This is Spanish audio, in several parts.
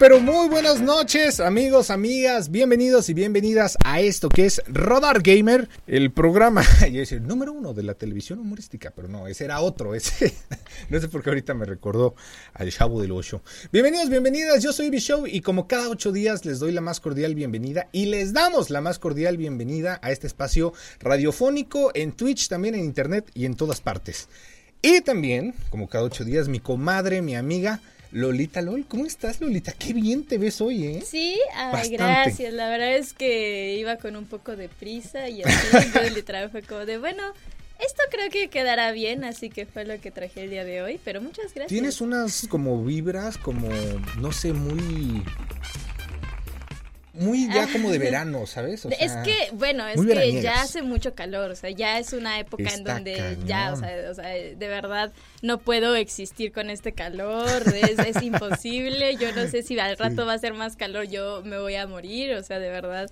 Pero muy buenas noches, amigos, amigas, bienvenidos y bienvenidas a esto que es Rodar Gamer, el programa, y es el número uno de la televisión humorística, pero no, ese era otro, ese, no sé por qué ahorita me recordó al Chavo del Ocho. Bienvenidos, bienvenidas, yo soy B-Show y como cada ocho días les doy la más cordial bienvenida y les damos la más cordial bienvenida a este espacio radiofónico en Twitch, también en Internet y en todas partes. Y también, como cada ocho días, mi comadre, mi amiga, Lolita LOL, ¿cómo estás Lolita? Qué bien te ves hoy, ¿eh? Sí, ay, gracias. La verdad es que iba con un poco de prisa y así, yo literal fue como de, bueno, esto creo que quedará bien, así que fue lo que traje el día de hoy, pero muchas gracias. Tienes unas como vibras, como, no sé, muy muy ya como de verano, ¿sabes? es que, bueno, es que ya hace mucho calor, o sea, ya es una época en donde ya, o sea, o sea, de verdad no puedo existir con este calor, es, es imposible, yo no sé si al rato va a ser más calor, yo me voy a morir, o sea, de verdad,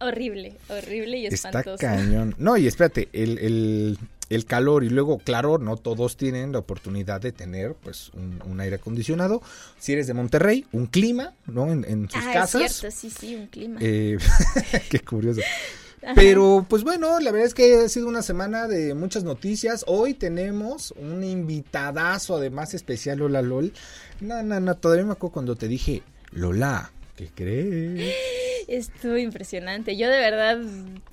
horrible, horrible y espantoso. Está cañón. No, y espérate, el, el el calor y luego, claro, no todos tienen la oportunidad de tener pues un, aire acondicionado. Si eres de Monterrey, un clima, ¿no? En, sus ah, casas. Es cierto, sí, sí, un clima. Eh, qué curioso. Pero pues bueno, la verdad es que ha sido una semana de muchas noticias. Hoy tenemos un invitadazo, además especial, Lola LOL. No, no, no, todavía me acuerdo cuando te dije, Lola, ¿qué crees? Estuvo impresionante. Yo de verdad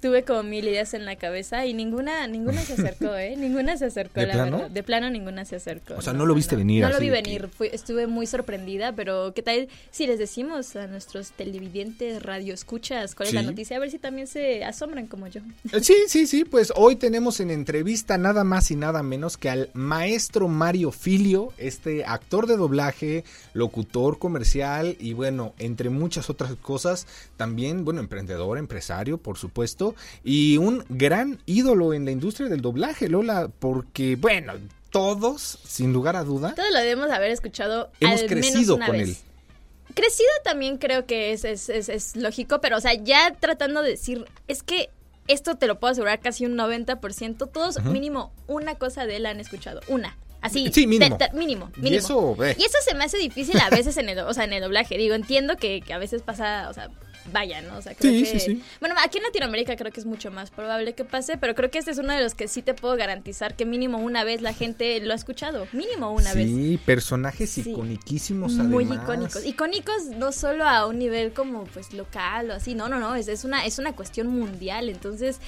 tuve como mil ideas en la cabeza y ninguna ninguna se acercó, ¿eh? Ninguna se acercó, ¿De la plano? verdad. De plano ninguna se acercó. O sea, no, lo viste venir. No lo vi venir. estuve muy sorprendida, pero ¿qué tal si les decimos a nuestros televidentes, radio escuchas, cuál es la noticia? A ver si también se asombran como yo. Eh, sí, sí, sí. Pues hoy tenemos en entrevista nada más y nada menos que al maestro Mario Filio, este actor de doblaje, locutor comercial y bueno, entre muchas otras cosas también, bueno, emprendedor, empresario, por supuesto, y un gran ídolo en la industria del doblaje, Lola, porque, bueno, todos, sin lugar a duda. Todos lo debemos haber escuchado. Hemos crecido con él. Crecido también creo que es, es, es, lógico, pero, o sea, ya tratando de decir, es que esto te lo puedo asegurar casi un 90%, todos mínimo una cosa de él han escuchado, una. Así, sí, mínimo. mínimo, mínimo. Y eso, y eso se me hace difícil a veces en el, o sea, en el doblaje. Digo, entiendo que, que a veces pasa, o sea, vaya, ¿no? O sea, creo sí, que, sí, sí. Bueno, aquí en Latinoamérica creo que es mucho más probable que pase, pero creo que este es uno de los que sí te puedo garantizar que mínimo una vez la gente lo ha escuchado, mínimo una vez. Sí, personajes iconiquísimos además. Muy icónicos. Icónicos no solo a un nivel como pues local o así, no, no, no, es, es una es una cuestión mundial, entonces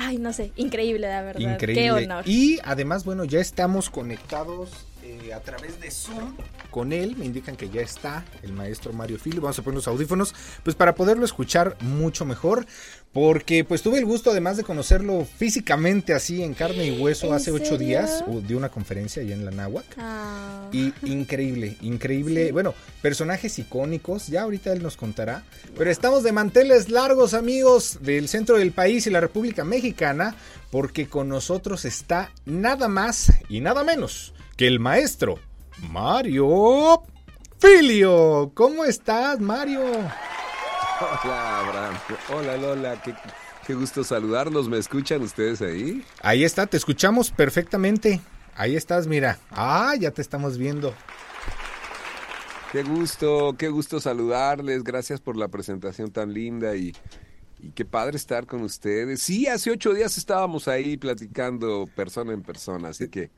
Ay, no sé, increíble, la verdad. Increíble. Qué honor. Y además, bueno, ya estamos conectados eh, a través de Zoom con él. Me indican que ya está el maestro Mario Filio. Vamos a poner los audífonos, pues para poderlo escuchar mucho mejor. Porque pues tuve el gusto además de conocerlo físicamente así en carne y hueso hace ocho días de una conferencia allá en la Náhuac. Ah. Y increíble, increíble. Bueno, personajes icónicos, ya ahorita él nos contará. Pero estamos de manteles largos amigos del centro del país y la República Mexicana porque con nosotros está nada más y nada menos que el maestro Mario Filio. ¿Cómo estás, Mario? Hola, Abraham. Hola, Lola. Qué, gusto saludarlos. ¿Me escuchan ustedes ahí? Ahí está, te escuchamos perfectamente. Ahí estás, mira. Ah, ya te estamos viendo. Qué gusto, qué gusto saludarles. Gracias por la presentación tan linda y, y qué padre estar con ustedes. Sí, hace ocho días estábamos ahí platicando persona en persona, así que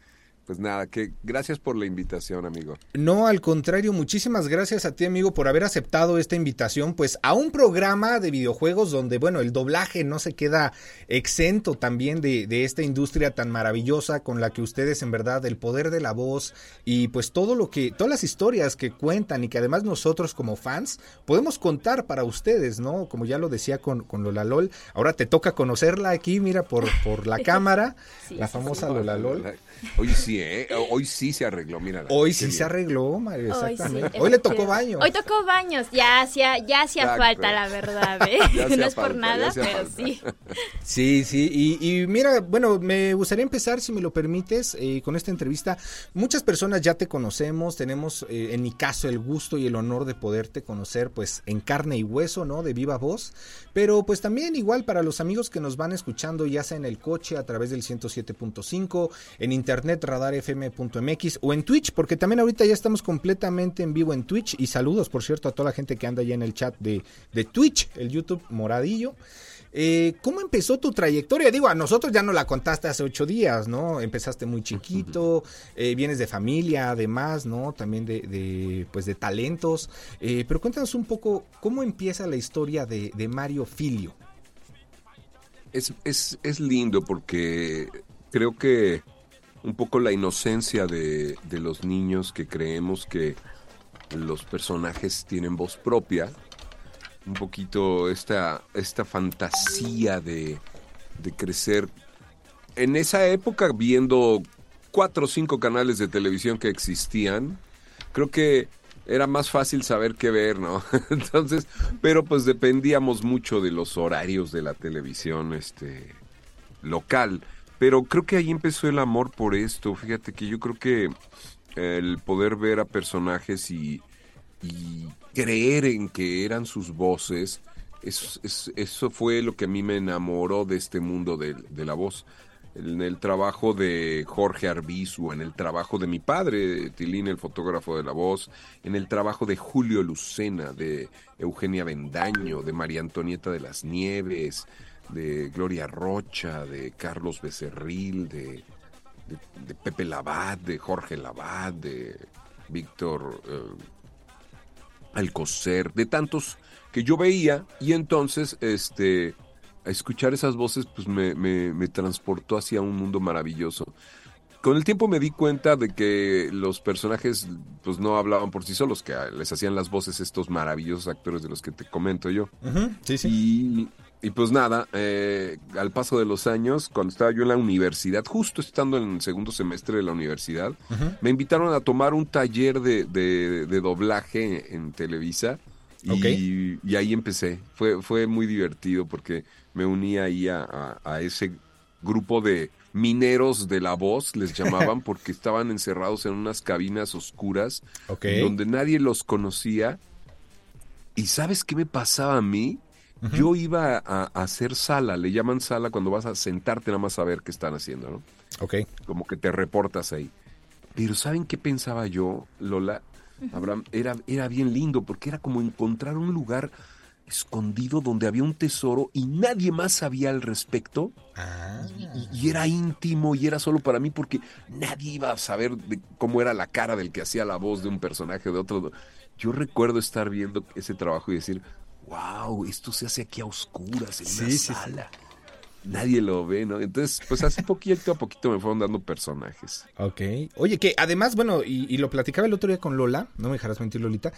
pues nada, que gracias por la invitación, amigo. No, al contrario, muchísimas gracias a ti, amigo, por haber aceptado esta invitación, pues a un programa de videojuegos donde, bueno, el doblaje no se queda exento también de, de esta industria tan maravillosa con la que ustedes, en verdad, el poder de la voz y pues todo lo que, todas las historias que cuentan y que además nosotros como fans podemos contar para ustedes, ¿no? Como ya lo decía con, con Lola LOL, ahora te toca conocerla aquí, mira, por, por la cámara, la famosa Lola LOL. Oye, sí, ¿eh? Hoy sí se arregló, mira. Hoy sí se arregló, Mario, exactamente. Hoy, le tocó baños. Hoy tocó baños, ya hacía, ya hacía falta, la verdad, ¿eh? no es por nada, pero sí. Sí, sí, y, mira, bueno, me gustaría empezar, si me lo permites, eh, con esta entrevista. Muchas personas ya te conocemos, tenemos, eh, en mi caso, el gusto y el honor de poderte conocer, pues, en carne y hueso, ¿no? De viva voz, pero pues también igual para los amigos que nos van escuchando, ya sea en el coche, a través del 107.5, en internet, radar fm.mx o en Twitch, porque también ahorita ya estamos completamente en vivo en Twitch. Y saludos, por cierto, a toda la gente que anda ya en el chat de, de Twitch, el YouTube Moradillo. Eh, ¿Cómo empezó tu trayectoria? Digo, a nosotros ya no la contaste hace ocho días, ¿no? Empezaste muy chiquito, eh, vienes de familia, además, ¿no? También de, de pues de talentos. Eh, pero cuéntanos un poco cómo empieza la historia de, de Mario Filio. Es, es, es lindo porque creo que un poco la inocencia de, los niños que creemos que los personajes tienen voz propia, un poquito esta, esta fantasía de, de crecer en esa época viendo cuatro o cinco canales de televisión que existían, creo que era más fácil saber qué ver, ¿no? Entonces, pero pues dependíamos mucho de los horarios de la televisión este local. Pero creo que ahí empezó el amor por esto. Fíjate que yo creo que el poder ver a personajes y, creer en que eran sus voces, eso, fue lo que a mí me enamoró de este mundo de, la voz. En el trabajo de Jorge Arbizu, en el trabajo de mi padre, Tilín, el fotógrafo de la voz, en el trabajo de Julio Lucena, de Eugenia Bendaño, de María Antonieta de las Nieves, de Gloria Rocha, de Carlos Becerril, de, de, Pepe Labat, de Jorge Labat, de Víctor eh, Alcocer, de tantos que yo veía y entonces este a escuchar esas voces pues me, me, me, transportó hacia un mundo maravilloso. Con el tiempo me di cuenta de que los personajes pues no hablaban por sí solos, que les hacían las voces estos maravillosos actores de los que te comento yo. sí, sí. Y pues nada, eh, al paso de los años, cuando estaba yo en la universidad, justo estando en el segundo semestre de la universidad, me invitaron a tomar un taller de, de, doblaje en Televisa. Y, ahí empecé. Fue, fue muy divertido porque me uní ahí a, ese grupo de mineros de la voz, les llamaban, porque estaban encerrados en unas cabinas oscuras donde nadie los conocía. ¿Y sabes qué me pasaba a mí? Yo iba a, hacer sala, le llaman sala cuando vas a sentarte nada más a ver qué están haciendo, ¿no? Ok. Como que te reportas ahí. Pero ¿saben qué pensaba yo, Lola? Abraham, era, era bien lindo porque era como encontrar un lugar escondido donde había un tesoro y nadie más sabía al respecto. Ah. Y, era íntimo y era solo para mí porque nadie iba a saber de cómo era la cara del que hacía la voz de un personaje de otro. Yo recuerdo estar viendo ese trabajo y decir, wow, esto se hace aquí a oscuras en una sala. Nadie lo ve, ¿no? Entonces, pues así poquito a poquito me fueron dando personajes. Ok. Oye, que además, bueno, y, lo platicaba el otro día con Lola, no me dejarás mentir, Lolita.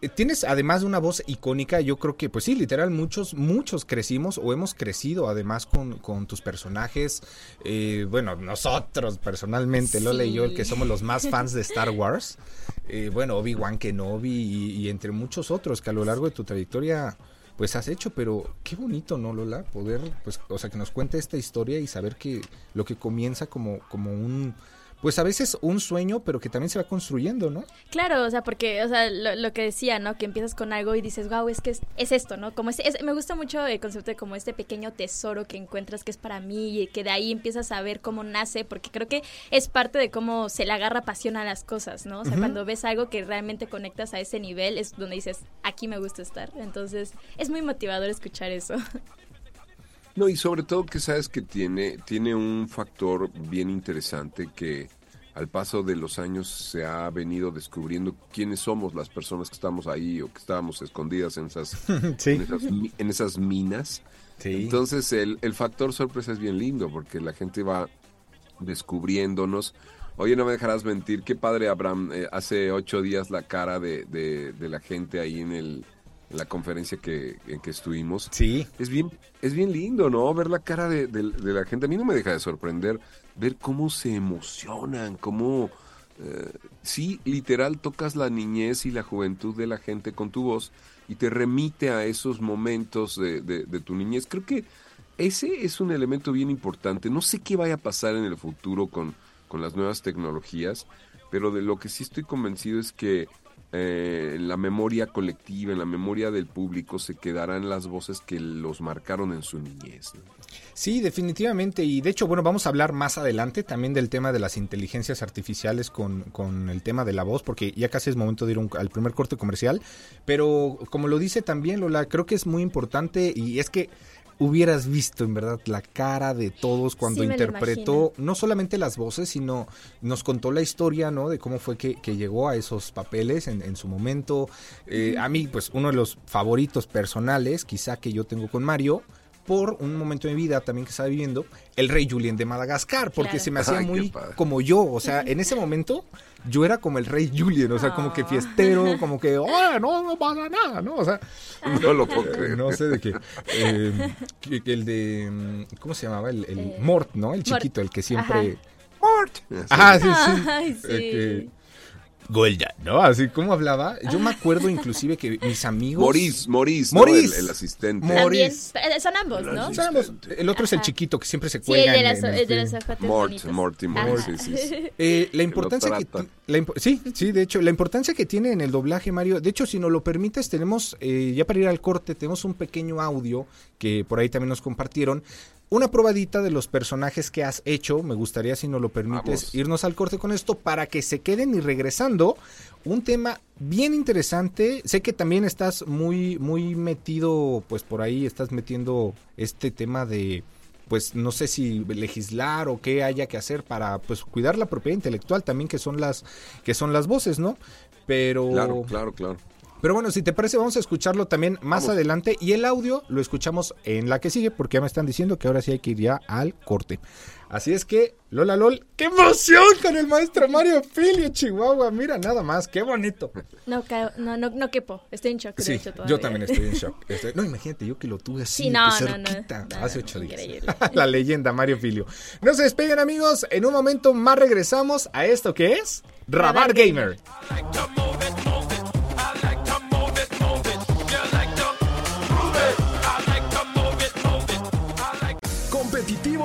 Eh, tienes además de una voz icónica, yo creo que, pues sí, literal, muchos, muchos crecimos o hemos crecido además con, con tus personajes. Eh, bueno, nosotros personalmente, Lola y yo, el que somos los más fans de Star Wars. Eh, bueno, Obi-Wan Kenobi y, y entre muchos otros que a lo largo de tu trayectoria pues has hecho, pero qué bonito, ¿no, Lola? Poder, pues, o sea, que nos cuente esta historia y saber que lo que comienza como, como un pues a veces un sueño, pero que también se va construyendo, ¿no? Claro, o sea, porque, o sea, lo, que decía, ¿no? Que empiezas con algo y dices, wow, es que es, esto, ¿no? Como es, me gusta mucho el concepto de como este pequeño tesoro que encuentras que es para mí y que de ahí empiezas a ver cómo nace, porque creo que es parte de cómo se le agarra pasión a las cosas, ¿no? O sea, cuando ves algo que realmente conectas a ese nivel, es donde dices, aquí me gusta estar. Entonces, es muy motivador escuchar eso. No, y sobre todo que sabes que tiene, tiene un factor bien interesante que al paso de los años se ha venido descubriendo quiénes somos las personas que estamos ahí o que estábamos escondidas en esas, en, esas minas. Entonces el, el, factor sorpresa es bien lindo porque la gente va descubriéndonos. Oye, no me dejarás mentir, qué padre Abraham, eh, hace ocho días la cara de, de, la gente ahí en el, la conferencia que, en que estuvimos. Sí. Es bien, es bien lindo, ¿no? Ver la cara de, de, la gente. A mí no me deja de sorprender ver cómo se emocionan, cómo... Eh, sí, literal, tocas la niñez y la juventud de la gente con tu voz y te remite a esos momentos de, de tu niñez. Creo que ese es un elemento bien importante. No sé qué vaya a pasar en el futuro con, con las nuevas tecnologías, pero de lo que sí estoy convencido es que eh, en la memoria colectiva, en la memoria del público, se quedarán las voces que los marcaron en su niñez. Sí, definitivamente. Y de hecho, bueno, vamos a hablar más adelante también del tema de las inteligencias artificiales con, con el tema de la voz, porque ya casi es momento de ir al primer corte comercial. Pero como lo dice también Lola, creo que es muy importante y es que hubieras visto en verdad la cara de todos cuando interpretó no solamente las voces, sino nos contó la historia, ¿no? De cómo fue que, llegó a esos papeles en, su momento. Eh, a mí, pues, uno de los favoritos personales, quizá que yo tengo con Mario, por un momento de mi vida también que estaba viviendo, el rey Julien de Madagascar, porque se me hacía muy como yo, o sea, en ese momento yo era como el rey Julien, o sea, como que fiestero, como que, oh, no, no pasa nada, ¿no? O sea, no lo puedo creer. No sé de qué. Eh, el de, mm, ¿cómo se llamaba? El, el eh, Mort, ¿no? El chiquito, el que siempre... Mort. Ah, sí, sí. Ay, sí. Golda, ¿no? Así como hablaba. Yo me acuerdo inclusive que mis amigos. Maurice, Maurice. El, asistente. Eh, son ambos, ¿no? Son ambos. El otro es el chiquito que siempre se cuelga. Sí, el de, las, el Mort, Morty, Morty, sí, sí. Eh, la importancia que. sí, sí, de hecho, la importancia que tiene en el doblaje, Mario. De hecho, si nos lo permites, tenemos, eh, ya para ir al corte, tenemos un pequeño audio que por ahí también nos compartieron una probadita de los personajes que has hecho. Me gustaría, si nos lo permites, irnos al corte con esto para que se queden y regresando. Un tema bien interesante. Sé que también estás muy, muy metido, pues por ahí estás metiendo este tema de, pues no sé si legislar o qué haya que hacer para, pues cuidar la propiedad intelectual también, que son las, que son las voces, ¿no? Pero. Claro, claro, claro. Pero bueno, si te parece, vamos a escucharlo también más adelante. Y el audio lo escuchamos en la que sigue, porque ya me están diciendo que ahora sí hay que ir ya al corte. Así es que, Lola Lol, ¡qué emoción con el maestro Mario Filio, Chihuahua! Mira, nada más, qué bonito. No, no, no, no quepo, estoy en shock. Sí, yo también estoy en shock. no, imagínate, yo que lo tuve así, sí, no, cerquita, no, hace ocho días. la leyenda Mario Filio. No se despeguen, amigos, en un momento más regresamos a esto que es Radar Gamer.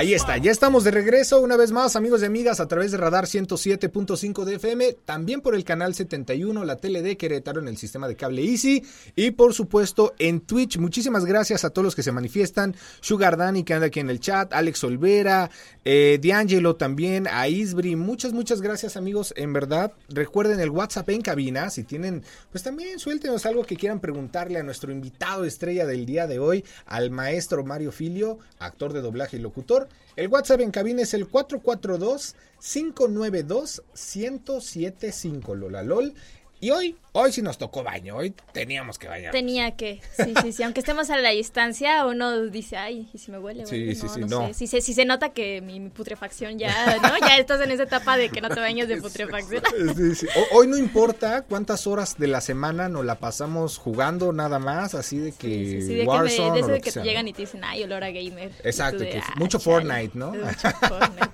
Ahí está, ya estamos de regreso una vez más, amigos y amigas, a través de Radar 107.5 de FM, también por el canal 71, la tele de Querétaro en el sistema de cable Easy y por supuesto en Twitch. Muchísimas gracias a todos los que se manifiestan, Sugar Danny que anda aquí en el chat, Alex Olvera, eh, D'Angelo también, a Isbri, muchas, muchas gracias amigos, en verdad. Recuerden el WhatsApp en cabina, si tienen, pues también suéltenos algo que quieran preguntarle a nuestro invitado estrella del día de hoy, al maestro Mario Filio, actor de doblaje y locutor. El WhatsApp en cabina es el 442-592-1075 Lola LOL. Y hoy, hoy sí nos tocó baño, hoy teníamos que bañar. Tenía que, sí, sí, sí, aunque estemos a la distancia, uno dice, ay, ¿y si me huele? Sí, sí, sí, no. Si, se, si se nota que mi, putrefacción ya, ¿no? Ya estás en esa etapa de que no te bañas de putrefacción. Sí, sí. hoy no importa cuántas horas de la semana nos la pasamos jugando nada más, así de que sí, de Warzone, que de eso de que, te llegan y te dicen, ay, olor a gamer. Exacto, que ah, mucho Fortnite, ¿no? Mucho Fortnite.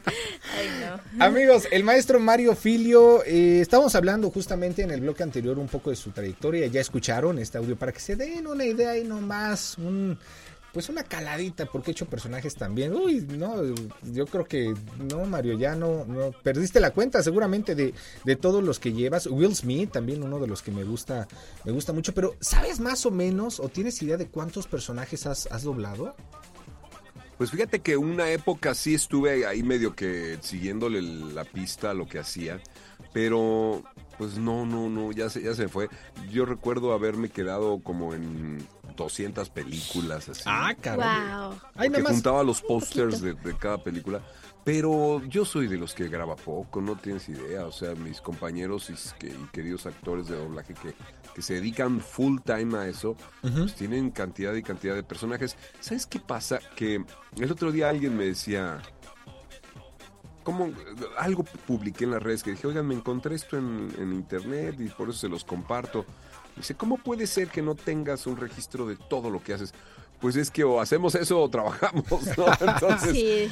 Ay, no. Amigos, el maestro Mario Filio, eh, estábamos hablando justamente en el blog anterior un poco de su trayectoria. Ya escucharon este audio para que se den una idea y nomás un pues una caladita, porque he hecho personajes también. Uy, no, yo creo que no, Mario, ya no, no perdiste la cuenta seguramente de, de todos los que llevas. Will Smith, también uno de los que me gusta, me gusta mucho, pero ¿sabes más o menos o tienes idea de cuántos personajes has, has doblado? Pues fíjate que una época sí estuve ahí medio que siguiéndole la pista a lo que hacía, pero pues no, no, no, ya se, ya se fue. Yo recuerdo haberme quedado como en 200 películas así. Ah, cabrón. Wow. juntaba los pósters de, cada película. Pero yo soy de los que graba poco, no tienes idea. O sea, mis compañeros y, queridos actores de doblaje que, que, se dedican full time a eso, pues tienen cantidad y cantidad de personajes. ¿Sabes qué pasa? Que el otro día alguien me decía, como algo publiqué en las redes que dije, oigan, me encontré esto en, en, internet y por eso se los comparto. Dice, ¿cómo puede ser que no tengas un registro de todo lo que haces? pues es que o hacemos eso o trabajamos, ¿no? Entonces,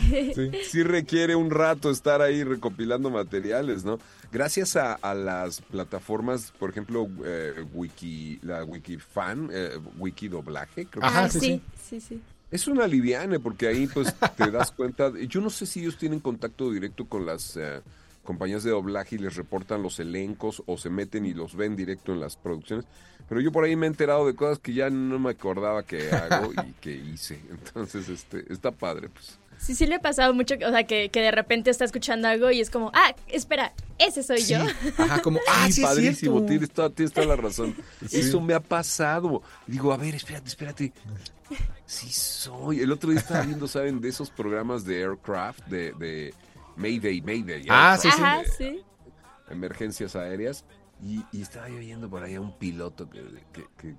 sí. requiere un rato estar ahí recopilando materiales, ¿no? Gracias a, las plataformas, por ejemplo, eh, Wiki, la Wikifan, eh, Wiki Doblaje, creo Ajá, que sí, sí, sí, Es una liviane porque ahí pues te das cuenta, yo no sé si ellos tienen contacto directo con las... Eh, compañías de doblaje y les reportan los elencos o se meten y los ven directo en las producciones. Pero yo por ahí me he enterado de cosas que ya no me acordaba que hago y que hice. Entonces, este, está padre, pues. Sí, sí le ha pasado mucho, o sea, que, que, de repente está escuchando algo y es como, ah, espera, ese soy yo. Ajá, como, ah, sí, padrísimo, tienes toda, tienes toda la razón. Eso me ha pasado. Digo, a ver, espérate, espérate. Sí soy. El otro día estaba viendo, ¿saben? De esos programas de aircraft, de, de Mayday, Mayday. Ah, sí, sí. Emergencias aéreas. Y, estaba yo viendo por ahí a un piloto que,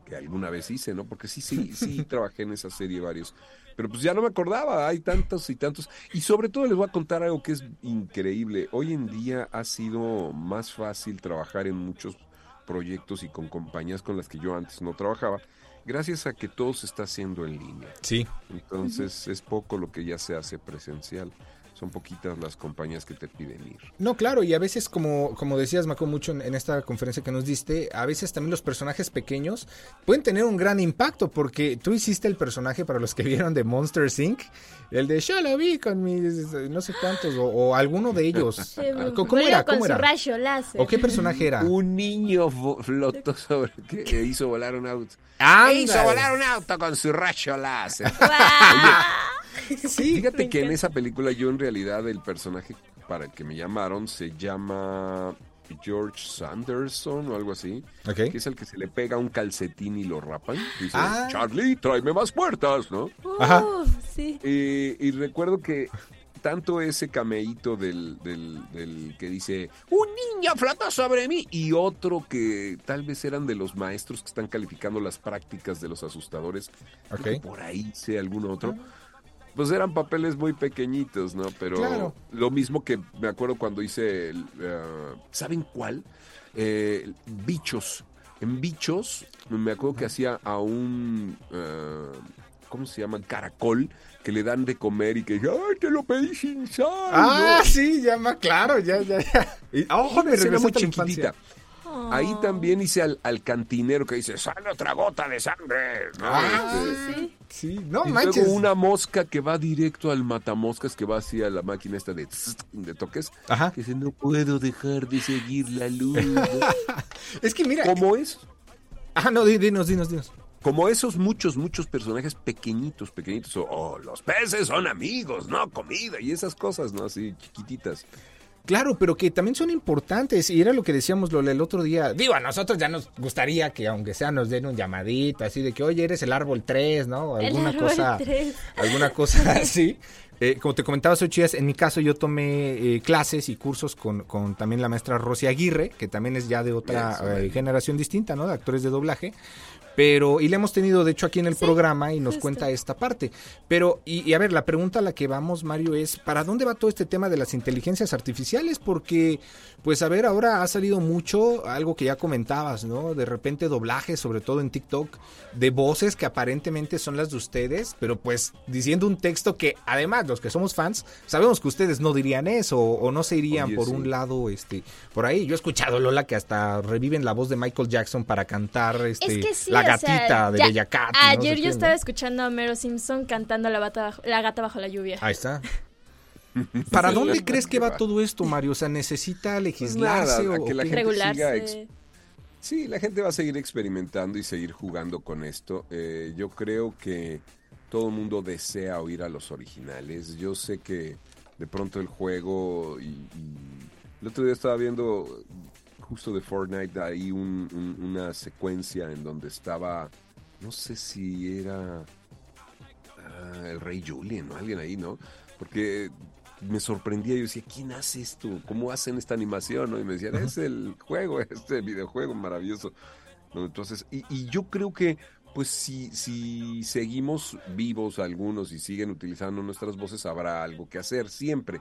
que, alguna vez hice, ¿no? Porque sí, sí, sí trabajé en esa serie varios. Pero pues ya no me acordaba, hay tantos y tantos. Y sobre todo les voy a contar algo que es increíble. Hoy en día ha sido más fácil trabajar en muchos proyectos y con compañías con las que yo antes no trabajaba, gracias a que todo se está haciendo en línea. Sí. Entonces es poco lo que ya se hace presencial son poquitas las compañías que te piden ir. No, claro, y a veces, como, como decías, Maco, mucho en, esta conferencia que nos diste, a veces también los personajes pequeños pueden tener un gran impacto, porque tú hiciste el personaje para los que vieron de Monster Inc., el de yo lo vi con mis no sé cuántos, o, alguno de ellos. ¿Cómo, era? ¿Cómo era? rayo láser. ¿O qué personaje era? Un niño flotó sobre que hizo volar un auto. Hizo volar un auto con su rayo láser. Sí, Fíjate que en esa película yo en realidad el personaje para el que me llamaron se llama George Sanderson o algo así, que es el que se le pega un calcetín y lo rapan. Dice, ah. Charlie, tráeme más puertas, ¿no? Ajá. Sí. y recuerdo que tanto ese cameíto del, del, que dice, un niño flota sobre mí, y otro que tal vez eran de los maestros que están calificando las prácticas de los asustadores, por ahí sé algún otro. Ah pues eran papeles muy pequeñitos, ¿no? Pero lo mismo que me acuerdo cuando hice, el, eh, ¿saben cuál? Eh, bichos. En Bichos, me acuerdo que hacía a un, uh, ¿cómo se llama? Caracol, que le dan de comer y que dije, ¡ay, te lo pedí sin sal! Ah, sí, ya más claro, ya, ya, ya. Y, ojo, me muy chiquitita. Ahí también hice al, cantinero que dice, sale otra gota de sangre. Ah, este, sí. Sí, no y manches. Luego una mosca que va directo al matamoscas, que va hacia la máquina esta de, de toques. Ajá. Que dice, no puedo dejar de seguir la luz. es que mira. ¿Cómo es? Ah, no, dinos, dinos, dinos. Como esos muchos, muchos personajes pequeñitos, pequeñitos. O oh, los peces son amigos, no comida. Y esas cosas, ¿no? Así chiquititas. Claro, pero que también son importantes y era lo que decíamos lo, el otro día. Digo, a nosotros ya nos gustaría que aunque sea nos den un llamadito así de que, oye, eres el árbol 3, ¿no? Alguna cosa, alguna cosa así. Eh, como te comentaba, soy en mi caso yo tomé eh, clases y cursos con, con, también la maestra Rosy Aguirre, que también es ya de otra eh, generación distinta, ¿no? De actores de doblaje. Pero, y le hemos tenido de hecho aquí en el programa y nos cuenta esta parte. Pero, y, a ver, la pregunta a la que vamos, Mario, es, ¿para dónde va todo este tema de las inteligencias artificiales? Porque, pues a ver, ahora ha salido mucho, algo que ya comentabas, ¿no? De repente doblajes, sobre todo en TikTok, de voces que aparentemente son las de ustedes, pero pues diciendo un texto que además los que somos fans, sabemos que ustedes no dirían eso o no se irían por un lado, este, por ahí. Yo he escuchado, Lola, que hasta reviven la voz de Michael Jackson para cantar, este, la gatita de Bella Cat. Ayer yo estaba escuchando a Mero Simpson cantando la, la gata bajo la lluvia. Ahí está. ¿Para dónde crees que va todo esto, Mario? O sea, ¿necesita legislarse o que la gente regularse? Sí, la gente va a seguir experimentando y seguir jugando con esto. Eh, yo creo que todo el mundo desea oír a los originales. Yo sé que de pronto el juego y, el otro día estaba viendo justo de Fortnite ahí una secuencia en donde estaba no sé si era ah, el rey Julien o alguien ahí, ¿no? Porque me sorprendía, yo decía, ¿quién hace esto? ¿Cómo hacen esta animación? Y me decían, es el juego, este videojuego maravilloso. Entonces, y, y, yo creo que, pues si, si seguimos vivos algunos y siguen utilizando nuestras voces, habrá algo que hacer siempre.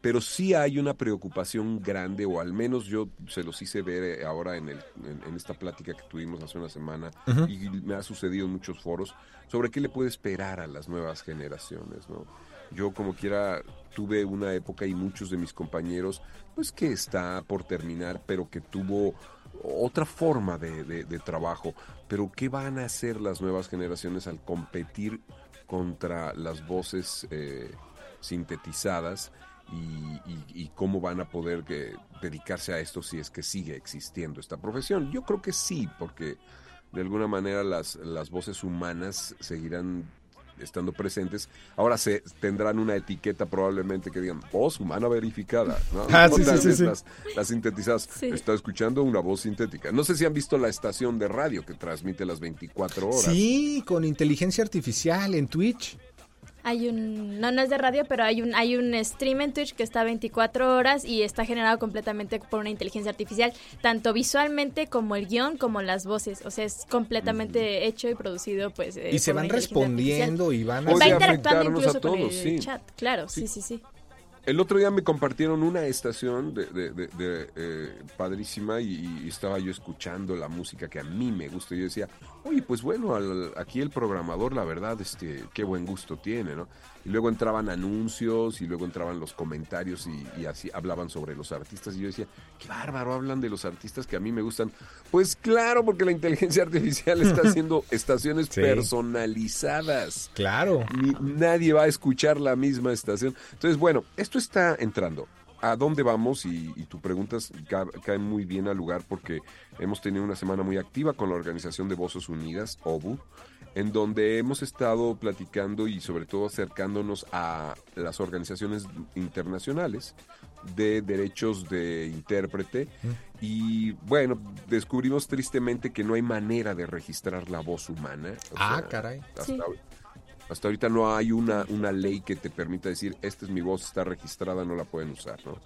Pero sí hay una preocupación grande, o al menos yo se los hice ver eh, ahora en, el, en, esta plática que tuvimos hace una semana, y me ha sucedido en muchos foros, sobre qué le puede esperar a las nuevas generaciones, ¿no? Yo como quiera tuve una época y muchos de mis compañeros, pues que está por terminar, pero que tuvo otra forma de, trabajo. Pero ¿qué van a hacer las nuevas generaciones al competir contra las voces eh, sintetizadas? Y, cómo van a poder eh, dedicarse a esto si es que sigue existiendo esta profesión. Yo creo que sí, porque de alguna manera las, las voces humanas seguirán estando presentes. Ahora se tendrán una etiqueta probablemente que digan voz humana verificada. ¿no? Ah, sí, sí, Las, sintetizadas. Está escuchando una voz sintética. No sé si han visto la estación de radio que transmite las 24 horas. Sí, con inteligencia artificial en Twitch. Hay un, no, no es de radio, pero hay un, hay un stream en Twitch que está 24 horas y está generado completamente por una inteligencia artificial, tanto visualmente como el guion, como las voces. O sea, es completamente hecho y producido, pues. Eh, y se van respondiendo y van a... Va interactuando incluso con el chat, claro, sí, sí. sí. El otro día me compartieron una estación de, de, eh, padrísima y, estaba yo escuchando la música que a mí me gusta. Y yo decía, oye, pues bueno, aquí el programador, la verdad, este, qué buen gusto tiene, ¿no? Y luego entraban anuncios y luego entraban los comentarios y, así hablaban sobre los artistas. Y yo decía, qué bárbaro, hablan de los artistas que a mí me gustan. Pues claro, porque la inteligencia artificial está haciendo estaciones personalizadas. Claro. nadie va a escuchar la misma estación. Entonces, bueno, esto está entrando. ¿A dónde vamos? Y, y tu preguntas caen muy bien al lugar porque hemos tenido una semana muy activa con la Organización de Voces Unidas, OBU, en donde hemos estado platicando y sobre todo acercándonos a las organizaciones internacionales de derechos de intérprete y bueno, descubrimos tristemente que no hay manera de registrar la voz humana. ah, caray. Hasta, ahorita no hay una, una ley que te permita decir, esta es mi voz, está registrada, no la pueden usar, ¿no?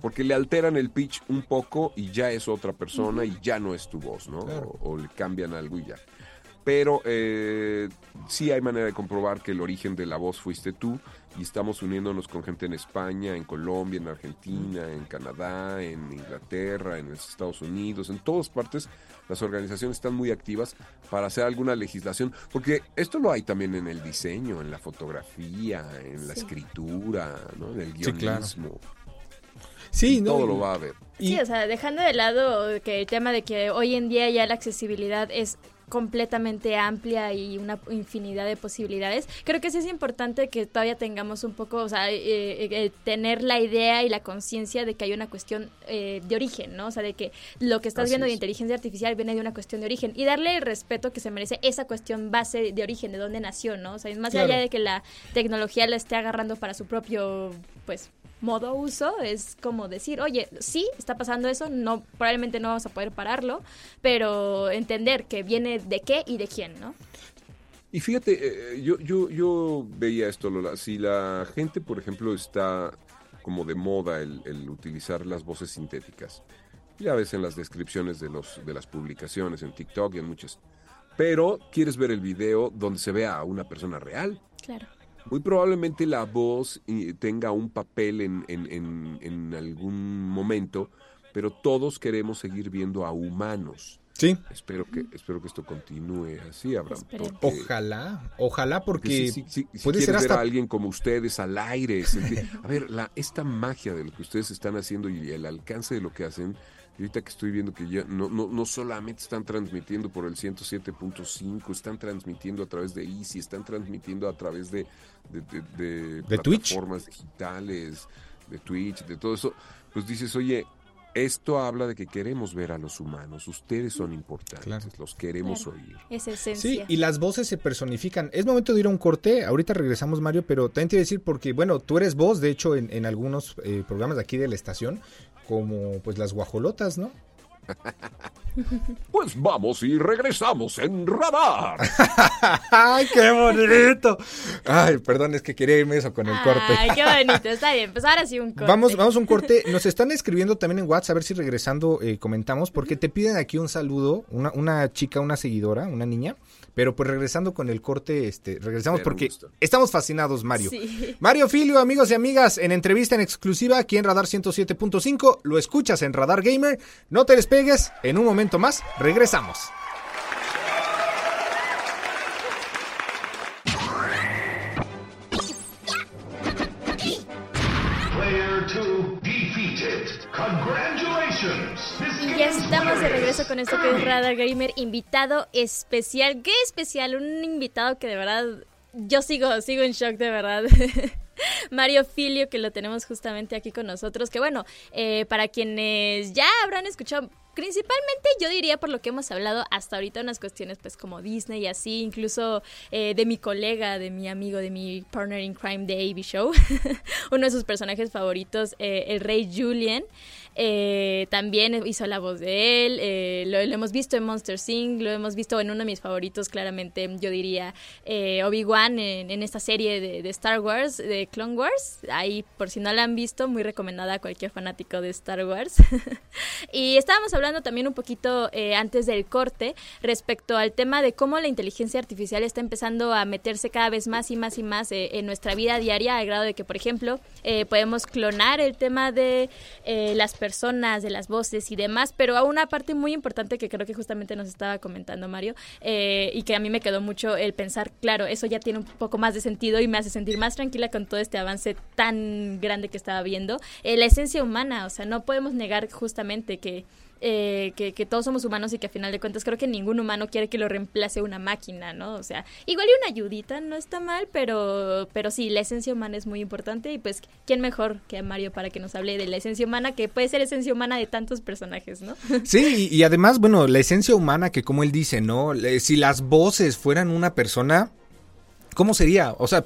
Porque le alteran el pitch un poco y ya es otra persona y ya no es tu voz, ¿no? o le cambian algo y ya pero eh, sí hay manera de comprobar que el origen de la voz fuiste tú y estamos uniéndonos con gente en España, en Colombia, en Argentina, en Canadá, en Inglaterra, en los Estados Unidos, en todas partes. Las organizaciones están muy activas para hacer alguna legislación, porque esto lo hay también en el diseño, en la fotografía, en la escritura, ¿no? en el guionismo. Sí, todo lo va a haber. Sí, o sea, dejando de lado que el tema de que hoy en día ya la accesibilidad es completamente amplia y una infinidad de posibilidades. Creo que sí es importante que todavía tengamos un poco, o sea, eh, eh, eh, tener la idea y la conciencia de que hay una cuestión de origen, ¿no? O sea, de que lo que estás viendo de inteligencia artificial viene de una cuestión de origen y darle el respeto que se merece esa cuestión base de origen, de dónde nació, ¿no? O sea, más allá de que la tecnología la esté agarrando para su propio, pues, modo uso es como decir, oye, sí, está pasando eso, no probablemente no vamos a poder pararlo, pero entender que viene de qué y de quién, ¿no? Y fíjate, eh, yo, yo, yo veía esto, Lola, si la gente, por ejemplo, está como de moda el, el, utilizar las voces sintéticas, ya ves en las descripciones de, los, de las publicaciones, en TikTok y en muchas, pero quieres ver el video donde se vea a una persona real. Claro muy probablemente la voz eh, tenga un papel en, en, en, algún momento, pero todos queremos seguir viendo a humanos. Sí. Espero que, espero que esto continúe así, Abraham. Ojalá, ojalá, porque, puede ser hasta... ver a alguien como ustedes al aire. a ver, la, esta magia de lo que ustedes están haciendo y el alcance de lo que hacen, Y ahorita que estoy viendo que ya no, no, no solamente están transmitiendo por el 107.5, están transmitiendo a través de Easy, están transmitiendo a través de, de, plataformas digitales, de Twitch, de todo eso. Pues dices, oye, esto habla de que queremos ver a los humanos. Ustedes son importantes, los queremos oír. Es esencia. Sí, y las voces se personifican. Es momento de ir a un corte. Ahorita regresamos, Mario, pero también te voy a decir porque, bueno, tú eres voz, de hecho, en, algunos eh, programas de aquí de la estación, como pues las guajolotas, ¿no? Pues vamos y regresamos en radar. ¡Ay, qué bonito! Ay, perdón, es que quería irme eso con el corte. Ay, qué bonito, está bien. Pues ahora sí un corte. Vamos, vamos a un corte. Nos están escribiendo también en WhatsApp, a ver si regresando eh, comentamos, porque te piden aquí un saludo, una, una chica, una seguidora, una niña, pero pues regresando con el corte, este, regresamos porque estamos fascinados, Mario. Mario Filio, amigos y amigas, en entrevista en exclusiva aquí en Radar 107.5, lo escuchas en Radar Gamer. No te despegues, en un momento más regresamos. Ya estamos de regreso con esto que es Radar Gamer, invitado especial. ¿Qué especial? Un invitado que de verdad yo sigo, sigo en shock de verdad. Mario Filio, que lo tenemos justamente aquí con nosotros, que bueno, eh, para quienes ya habrán escuchado principalmente yo diría por lo que hemos hablado hasta ahorita unas cuestiones pues como Disney y así, incluso eh, de mi colega, de mi amigo, de mi partner in crime de AB Show, uno de sus personajes favoritos, eh, el rey Julian. Eh, también hizo la voz de él, eh, lo, hemos visto en Monster Sing, lo hemos visto en uno de mis favoritos, claramente, yo diría eh, Obi-Wan en, esta serie de, Star Wars, de Clone Wars. Ahí, por si no la han visto, muy recomendada a cualquier fanático de Star Wars. y estábamos hablando también un poquito antes del corte respecto al tema de cómo la inteligencia artificial está empezando a meterse cada vez más y más y más en nuestra vida diaria, al grado de que, por ejemplo, podemos clonar el tema de las personas personas, de las voces y demás, pero a una parte muy importante que creo que justamente nos estaba comentando Mario eh, y que a mí me quedó mucho el pensar, claro, eso ya tiene un poco más de sentido y me hace sentir más tranquila con todo este avance tan grande que estaba viendo. Eh, la esencia humana, o sea, no podemos negar justamente que eh, que, todos somos humanos y que a final de cuentas creo que ningún humano quiere que lo reemplace una máquina, ¿no? O sea, igual y una ayudita no está mal, pero, pero sí, la esencia humana es muy importante y pues, ¿quién mejor que Mario para que nos hable de la esencia humana, que puede ser esencia humana de tantos personajes, ¿no? Sí, y, además, bueno, la esencia humana que como él dice, ¿no? Si las voces fueran una persona... ¿Cómo sería? O sea,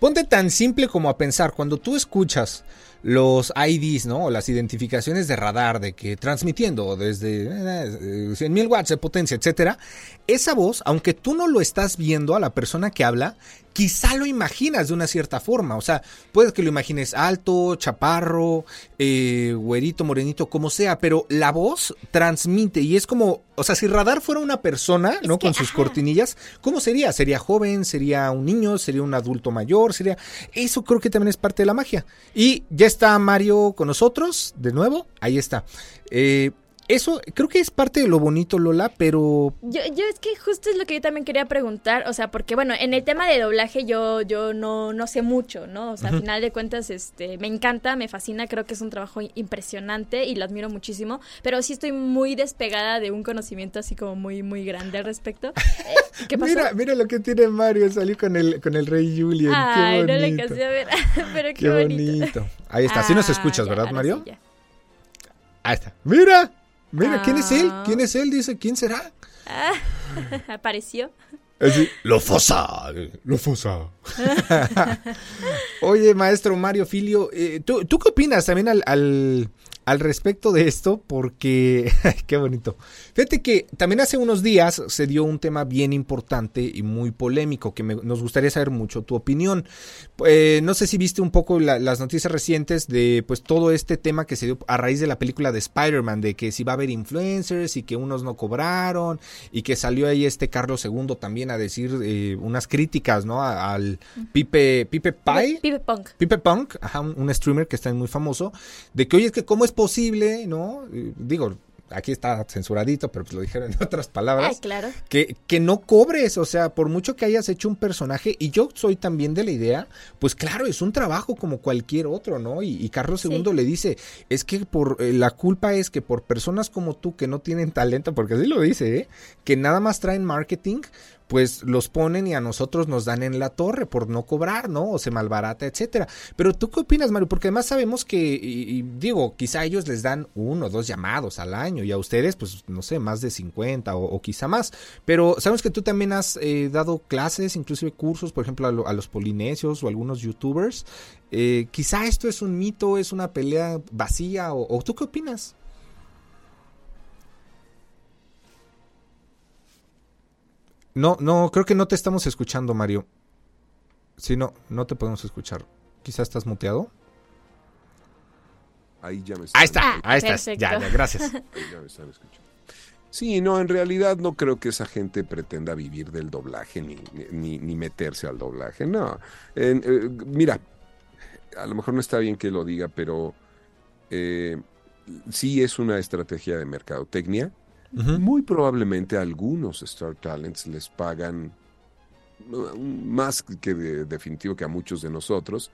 ponte tan simple como a pensar, cuando tú escuchas los IDs, ¿no? Las identificaciones de radar de que transmitiendo desde 100.000 eh, watts de potencia, etcétera, esa voz, aunque tú no lo estás viendo a la persona que habla, quizá lo imaginas de una cierta forma. O sea, puedes que lo imagines alto, chaparro, eh, güerito, morenito, como sea, pero la voz transmite y es como, o sea, si Radar fuera una persona, ¿no? Con sus cortinillas, ¿cómo sería? ¿Sería joven? ¿Sería un niño? ¿Sería un adulto mayor? ¿Sería...? Eso creo que también es parte de la magia. Y ya está Mario con nosotros, de nuevo, ahí está. Eh, eso creo que es parte de lo bonito, Lola, pero... Yo, yo es que justo es lo que yo también quería preguntar, o sea, porque bueno, en el tema de doblaje yo, yo no, no sé mucho, ¿no? O sea, al final de cuentas, este, me encanta, me fascina, creo que es un trabajo impresionante y lo admiro muchísimo, pero sí estoy muy despegada de un conocimiento así como muy, muy grande al respecto. Eh, ¿Qué pasó? Mira, mira lo que tiene Mario, salió con el, con el rey Julian. Ay, no le casé a ver, pero qué, bonito. Ahí está, sí nos ah, escuchas, ¿verdad, Mario? Ahí está. Mira, Mira, ¿quién es él? Ah. ¿Quién es él? Dice, ¿quién será? Ah, apareció. lo fosa, lo fosa. Oye, maestro Mario Filio, eh, ¿tú, ¿tú, qué opinas también al, al, al respecto de esto porque, qué bonito. Fíjate que también hace unos días se dio un tema bien importante y muy polémico que nos gustaría saber mucho tu opinión. Eh, no sé si viste un poco las noticias recientes de pues todo este tema que se dio a raíz de la película de Spider-Man, de que si va a haber influencers y que unos no cobraron y que salió ahí este Carlos II también a decir eh, unas críticas, ¿no? al Pipe, Pipe Pie. Pipe Punk. Pipe Punk, ajá, un, un streamer que está muy famoso, de que oye, es que cómo es posible, ¿no? Digo, aquí está censuradito, pero pues lo dijeron en otras palabras. claro. Que, que no cobres, o sea, por mucho que hayas hecho un personaje, y yo soy también de la idea, pues claro, es un trabajo como cualquier otro, ¿no? Y, Carlos II le dice, es que por eh, la culpa es que por personas como tú que no tienen talento, porque así lo dice, ¿eh? que nada más traen marketing, pues los ponen y a nosotros nos dan en la torre por no cobrar, ¿no? O se malbarata, etcétera. Pero tú qué opinas, Mario? Porque además sabemos que, y, digo, quizá ellos les dan uno o dos llamados al año y a ustedes, pues, no sé, más de 50 o, quizá más. Pero sabemos que tú también has eh, dado clases, inclusive cursos, por ejemplo, a, los polinesios o algunos youtubers. Eh, quizá esto es un mito, es una pelea vacía, o, o tú qué opinas? No, no, creo que no te estamos escuchando, Mario. Sí, no, no te podemos escuchar. Quizás estás muteado. Ahí ya me están Ahí está, ahí estás. Ya, ya, gracias. Ahí ya me están escuchando. Sí, no, en realidad no creo que esa gente pretenda vivir del doblaje ni, ni, meterse al doblaje. No. Eh, mira, a lo mejor no está bien que lo diga, pero eh, sí es una estrategia de mercadotecnia muy probablemente algunos Star Talents les pagan más que de, definitivo que a muchos de nosotros,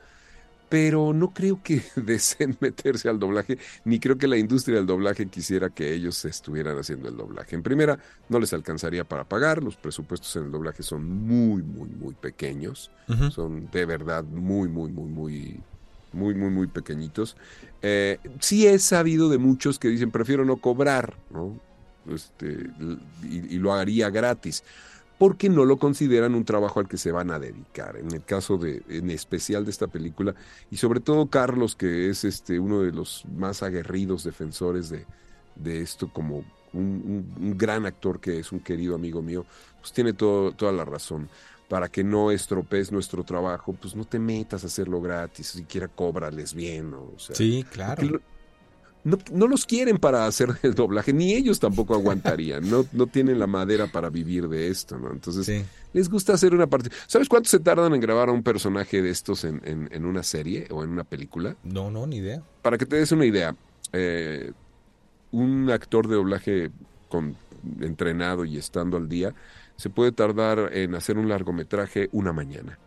pero no creo que deseen meterse al doblaje, ni creo que la industria del doblaje quisiera que ellos estuvieran haciendo el doblaje. En primera, no les alcanzaría para pagar, los presupuestos en el doblaje son muy, muy, muy pequeños, son de verdad muy, muy, muy, muy, muy, muy, muy pequeñitos. Eh, sí he sabido de muchos que dicen, prefiero no cobrar, ¿no? Este, y, lo haría gratis, porque no lo consideran un trabajo al que se van a dedicar. En el caso de, en especial de esta película, y sobre todo Carlos, que es este, uno de los más aguerridos defensores de, de esto como un, gran actor que es un querido amigo mío, pues tiene todo, toda la razón. Para que no estropees nuestro trabajo, pues no te metas a hacerlo gratis, siquiera cóbrales bien. O sea, sí, claro no, los quieren para hacer el doblaje, ni ellos tampoco aguantarían, no, no tienen la madera para vivir de esto, ¿no? Entonces, les gusta hacer una parte. ¿Sabes cuánto se tardan en grabar a un personaje de estos en, en, una serie o en una película? No, no, ni idea. Para que te des una idea, eh, un actor de doblaje con, entrenado y estando al día se puede tardar en hacer un largometraje una mañana.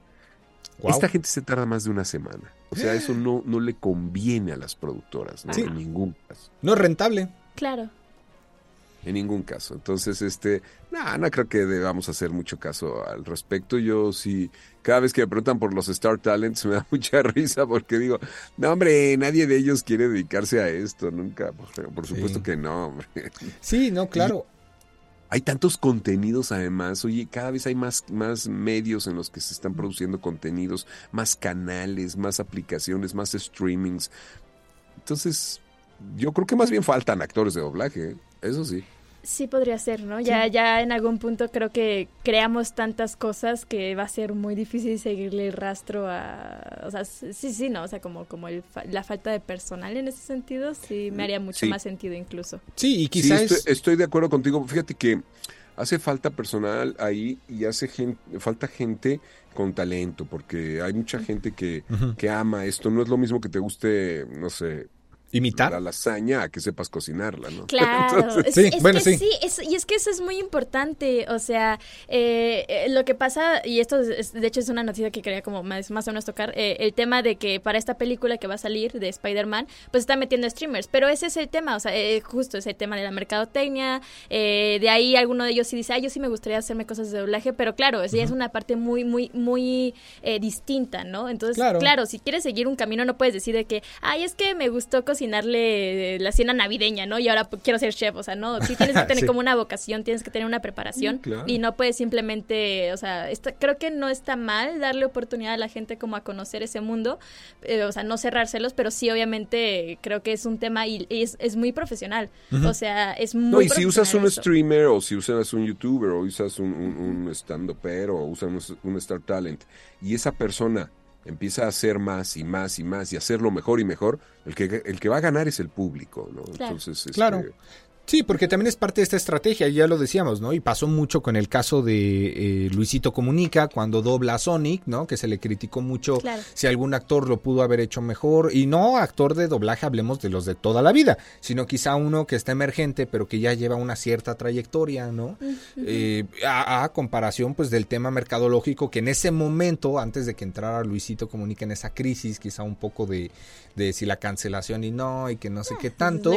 Esta gente se tarda más de una semana. O sea, eso no, no le conviene a las productoras, ¿no? En ningún caso. No es rentable. Claro. En ningún caso. Entonces, este, no, no creo que debamos hacer mucho caso al respecto. Yo sí, cada vez que me preguntan por los Star Talents me da mucha risa porque digo, no, hombre, nadie de ellos quiere dedicarse a esto, nunca. Por, supuesto que no, hombre. Sí, no, claro hay tantos contenidos además, oye, cada vez hay más, más medios en los que se están produciendo contenidos, más canales, más aplicaciones, más streamings. Entonces, yo creo que más bien faltan actores de doblaje, ¿eh? eso sí. Sí podría ser, ¿no? Ya, ya en algún punto creo que creamos tantas cosas que va a ser muy difícil seguirle el rastro a... O sea, sí, sí, ¿no? O sea, como, como la falta de personal en ese sentido, sí me haría mucho más sentido incluso. Sí, y quizás... estoy, estoy, de acuerdo contigo. Fíjate que hace falta personal ahí y hace falta gente con talento, porque hay mucha gente que, que ama esto. No es lo mismo que te guste, no sé, imitar la lasaña a que sepas cocinarla, ¿no? Claro, sí, bueno, sí. y es que eso es muy importante, o sea, eh, eh, lo que pasa, y esto de hecho es una noticia que quería como más, más o menos tocar, eh, el tema de que para esta película que va a salir de Spider-Man, pues está metiendo streamers, pero ese es el tema, o sea, justo es el tema de la mercadotecnia, de ahí alguno de ellos sí dice, ay, yo sí me gustaría hacerme cosas de doblaje, pero claro, es, es una parte muy, muy, muy distinta, ¿no? Entonces, claro. claro, si quieres seguir un camino no puedes decir de que, ay, es que me gustó cocinar cocinarle la cena navideña, ¿no? Y ahora quiero ser chef, o sea, no, sí tienes que tener como una vocación, tienes que tener una preparación y no puedes simplemente, o sea, creo que no está mal darle oportunidad a la gente como a conocer ese mundo, eh, o sea, no cerrárselos, pero sí obviamente creo que es un tema y, es, es, muy profesional, o sea, es muy No, y si usas un streamer o si usas un youtuber o usas un, un, stand-upero o usas un Star Talent y esa persona empieza a hacer más y más y más y hacerlo mejor y mejor, el que, el que va a ganar es el público, ¿no? Entonces, claro. Sí, porque también es parte de esta estrategia, ya lo decíamos, ¿no? Y pasó mucho con el caso de eh, Luisito Comunica, cuando dobla a Sonic, ¿no? Que se le criticó mucho si algún actor lo pudo haber hecho mejor. Y no actor de doblaje, hablemos de los de toda la vida, sino quizá uno que está emergente, pero que ya lleva una cierta trayectoria, ¿no? Eh, a, comparación, pues, del tema mercadológico, que en ese momento, antes de que entrara Luisito Comunica en esa crisis, quizá un poco de, de si la cancelación y no, y que no sé qué tanto.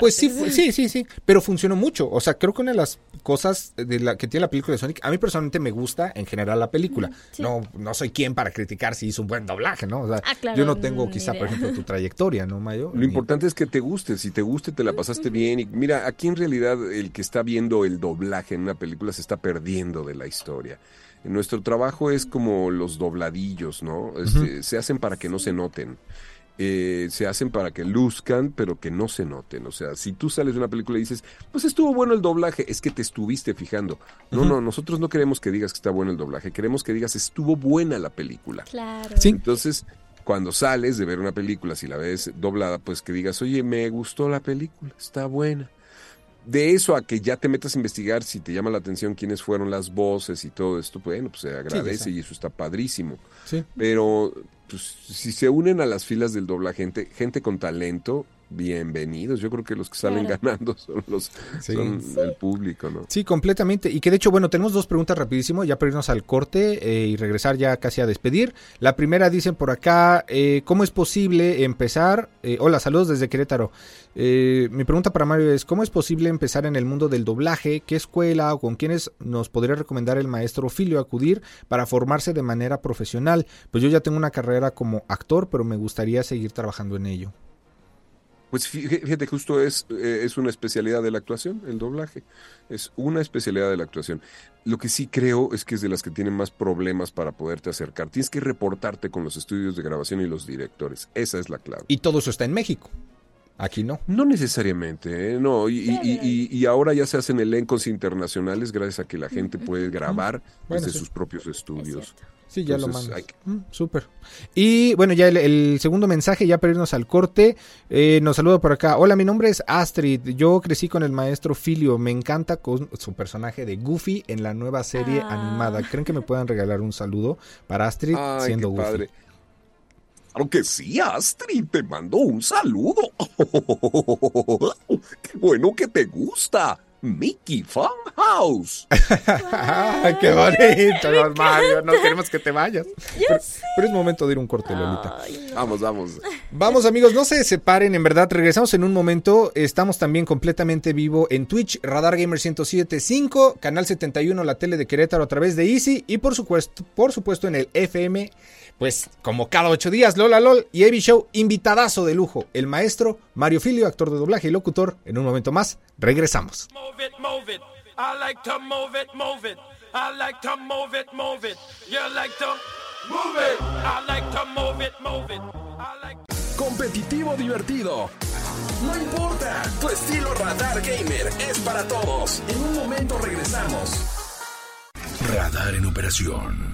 Pues sí, sí, sí, sí, pero funcionó mucho. O sea, creo que una de las cosas de la que tiene la película de Sonic, a mí personalmente me gusta en general la película. No no soy quien para criticar si hizo un buen doblaje, ¿no? O sea, ah, yo no tengo quizá, por ejemplo, tu trayectoria, ¿no, Mayo? Lo importante es que te guste, si te guste te la pasaste bien y mira, aquí en realidad el que está viendo el doblaje en una película se está perdiendo de la historia. Nuestro trabajo es como los dobladillos, ¿no? Este, se hacen para que no se noten. Eh, se hacen para que luzcan, pero que no se noten. O sea, si tú sales de una película y dices, pues estuvo bueno el doblaje, es que te estuviste fijando. No, no, nosotros no queremos que digas que está bueno el doblaje, queremos que digas estuvo buena la película. Claro. ¿Sí? Entonces, cuando sales de ver una película, si la ves doblada, pues que digas, oye, me gustó la película, está buena. De eso a que ya te metas a investigar si te llama la atención quiénes fueron las voces y todo esto, bueno, pues se agradece y eso está padrísimo. Sí. Pero pues, si se unen a las filas del doblaje gente, gente con talento, bienvenidos. Yo creo que los que salen ganando son los son el público, ¿no? Sí, completamente. Y que de hecho, bueno, tenemos dos preguntas rapidísimo, ya para irnos al corte eh, y regresar ya casi a despedir. La primera dicen por acá, eh, ¿cómo es posible empezar? Eh, hola, saludos desde Querétaro. mi pregunta para Mario es, ¿cómo es posible empezar en el mundo del doblaje? ¿Qué escuela o con quiénes nos podría recomendar el maestro Filio acudir para formarse de manera profesional? Pues yo ya tengo una carrera como actor, pero me gustaría seguir trabajando en ello. Pues fíjate, justo es, eh, es una especialidad de la actuación, el doblaje. Es una especialidad de la actuación. Lo que sí creo es que es de las que tienen más problemas para poderte acercar. Tienes que reportarte con los estudios de grabación y los directores. Esa es la clave. Y todo eso está en México. Aquí no. No necesariamente, ¿eh? no. Y, y, ahora ya se hacen elencos internacionales gracias a que la gente puede grabar desde sus propios estudios. Sí, ya lo mando. Mm, súper. Y bueno, ya el, segundo mensaje, ya para irnos al corte, eh, nos saluda por acá. Hola, mi nombre es Astrid. Yo crecí con el maestro Filio. Me encanta con su personaje de Goofy en la nueva serie ah. animada. ¿Creen que me puedan regalar un saludo para Astrid siendo Goofy? Padre. Claro que sí, Astrid, te mando un saludo. Qué bueno que te gusta. Mickey Funhouse. ¡Qué bonito, Mario! No queremos que te vayas. Pero, es momento de ir un corte, Lolita. Vamos, vamos. Vamos, amigos, no se separen, en verdad. Regresamos en un momento. Estamos también completamente vivo en Twitch, Radar Gamer 1075, Canal 71, la tele de Querétaro a través de Easy y por supuesto, por supuesto en el FM pues como cada ocho días, Lola LOL y Evi Show, invitadazo de lujo, el maestro Mario Filio, actor de doblaje y locutor. En un momento más, regresamos. Competitivo divertido. No importa, tu estilo Radar Gamer es para todos. En un momento regresamos. Radar en operación.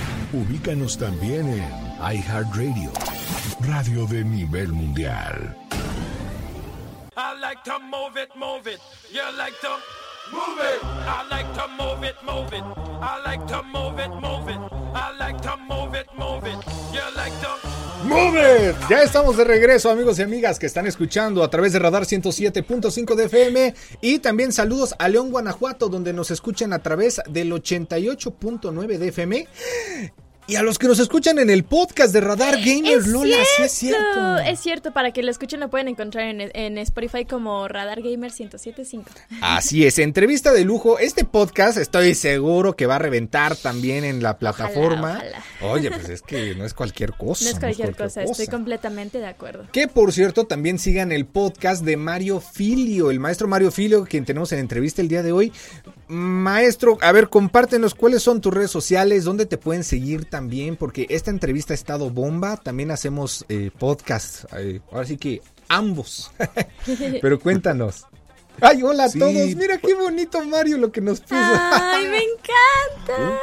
Ubícanos también en iHeartRadio, radio de nivel mundial. I like to move it, move it. You like to move it. I like to move it, move it. I like to move it, move it. I like to move it, move it. You like to Move it. Ya estamos de regreso, amigos y amigas que están escuchando a través de Radar 107.5 de FM y también saludos a León, Guanajuato, donde nos escuchan a través del 88.9 de FM Y a los que nos escuchan en el podcast de Radar Gamers, Lola, sí es cierto. Es cierto, para que lo escuchen lo pueden encontrar en, Spotify como Radar Gamer 1075. Así es, entrevista de lujo. Este podcast estoy seguro que va a reventar también en la plataforma. Oye, pues es que no es cualquier cosa. No es cualquier, cosa, estoy completamente de acuerdo. Que por cierto, también sigan el podcast de Mario Filio, el maestro Mario Filio, quien tenemos en entrevista el día de hoy. Maestro, a ver, compártenos cuáles son tus redes sociales, dónde te pueden seguir también, porque esta entrevista ha estado bomba. También hacemos eh, podcast, eh, ahora sí que ambos. Pero cuéntanos. Ay, hola a todos. Mira qué bonito Mario lo que nos puso. Ay, me encanta.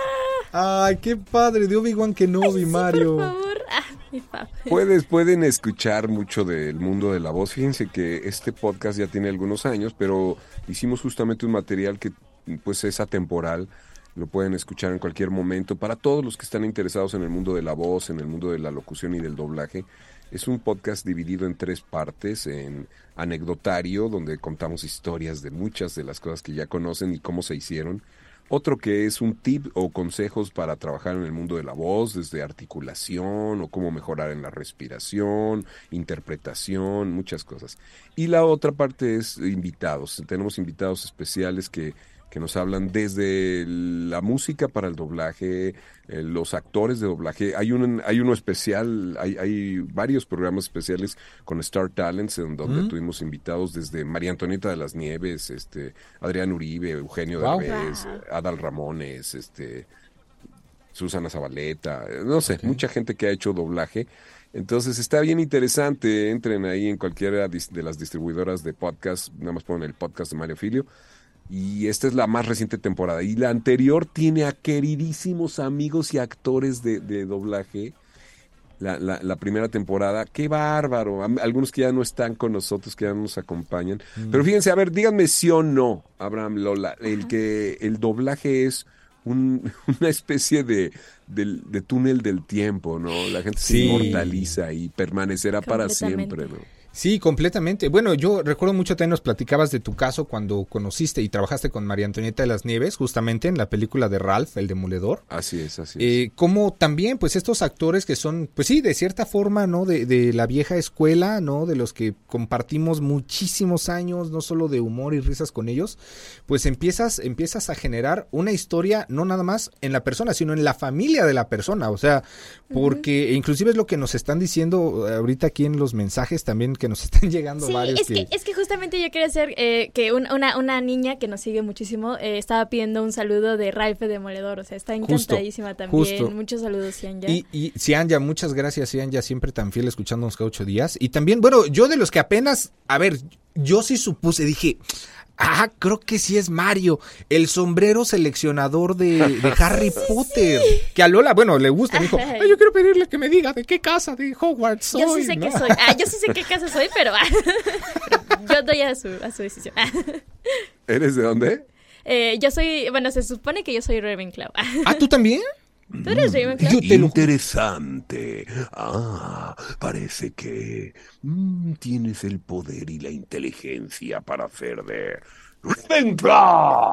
Ay, qué padre de Obi-Wan Kenobi, Mario. Por favor. Ah, Puedes, pueden escuchar mucho del mundo de la voz. Fíjense que este podcast ya tiene algunos años, pero hicimos justamente un material que pues es atemporal, lo pueden escuchar en cualquier momento. Para todos los que están interesados en el mundo de la voz, en el mundo de la locución y del doblaje, es un podcast dividido en tres partes, en anecdotario, donde contamos historias de muchas de las cosas que ya conocen y cómo se hicieron. Otro que es un tip o consejos para trabajar en el mundo de la voz, desde articulación o cómo mejorar en la respiración, interpretación, muchas cosas. Y la otra parte es invitados. Tenemos invitados especiales que que nos hablan desde la música para el doblaje, eh, los actores de doblaje. Hay, un, hay uno especial, hay, hay varios programas especiales con Star Talents, en donde tuvimos invitados desde María Antonieta de las Nieves, este, Adrián Uribe, Eugenio Derbez, Adal Ramones, este, Susana Zabaleta, no sé, mucha gente que ha hecho doblaje. Entonces está bien interesante, entren ahí en cualquiera de las distribuidoras de podcast, nada más ponen el podcast de Mario Filio y esta es la más reciente temporada. Y la anterior tiene a queridísimos amigos y actores de, doblaje. La, la, primera temporada, qué bárbaro. Algunos que ya no están con nosotros, que ya no nos acompañan. Mm. Pero fíjense, a ver, díganme sí o no, Abraham Lola, el que el doblaje es una especie de, de, túnel del tiempo, ¿no? La gente se inmortaliza y permanecerá para siempre, ¿no? Sí, completamente. Bueno, yo recuerdo mucho también nos platicabas de tu caso cuando conociste y trabajaste con María Antonieta de las Nieves, justamente en la película de Ralph, el demoledor. Así es, así es. Eh, como también, pues estos actores que son, pues sí, de cierta forma, ¿no? De, de, la vieja escuela, ¿no? De los que compartimos muchísimos años, no solo de humor y risas con ellos, pues empiezas, empiezas a generar una historia, no nada más en la persona, sino en la familia de la persona. O sea, porque inclusive es lo que nos están diciendo ahorita aquí en los mensajes también que nos están llegando sí, varios. Es que, es que justamente yo quería hacer eh, que una, una, niña que nos sigue muchísimo eh, estaba pidiendo un saludo de Ralph Demoledor. O sea, está encantadísima también. Muchos saludos, Cianya. Y, y Cianya, muchas gracias, Cianya, siempre tan fiel escuchándonos cada ocho días. Y también, bueno, yo de los que apenas, a ver, yo sí supuse, dije, Ah, creo que sí es Mario, el sombrero seleccionador de, Harry Potter. Que a Lola, bueno, le gusta. Me dijo, yo quiero pedirle que me diga de qué casa de Hogwarts soy. Yo sí sé qué soy. Ah, yo sí sé qué casa soy, pero, yo doy a su, a su decisión. ¿Eres de dónde? Eh, yo soy, bueno, se supone que yo soy Ravenclaw. ¿Ah, tú también? ¿Tú eres Interesante. Ah, parece que mm, tienes el poder y la inteligencia para hacer de ¡Ravenclaw!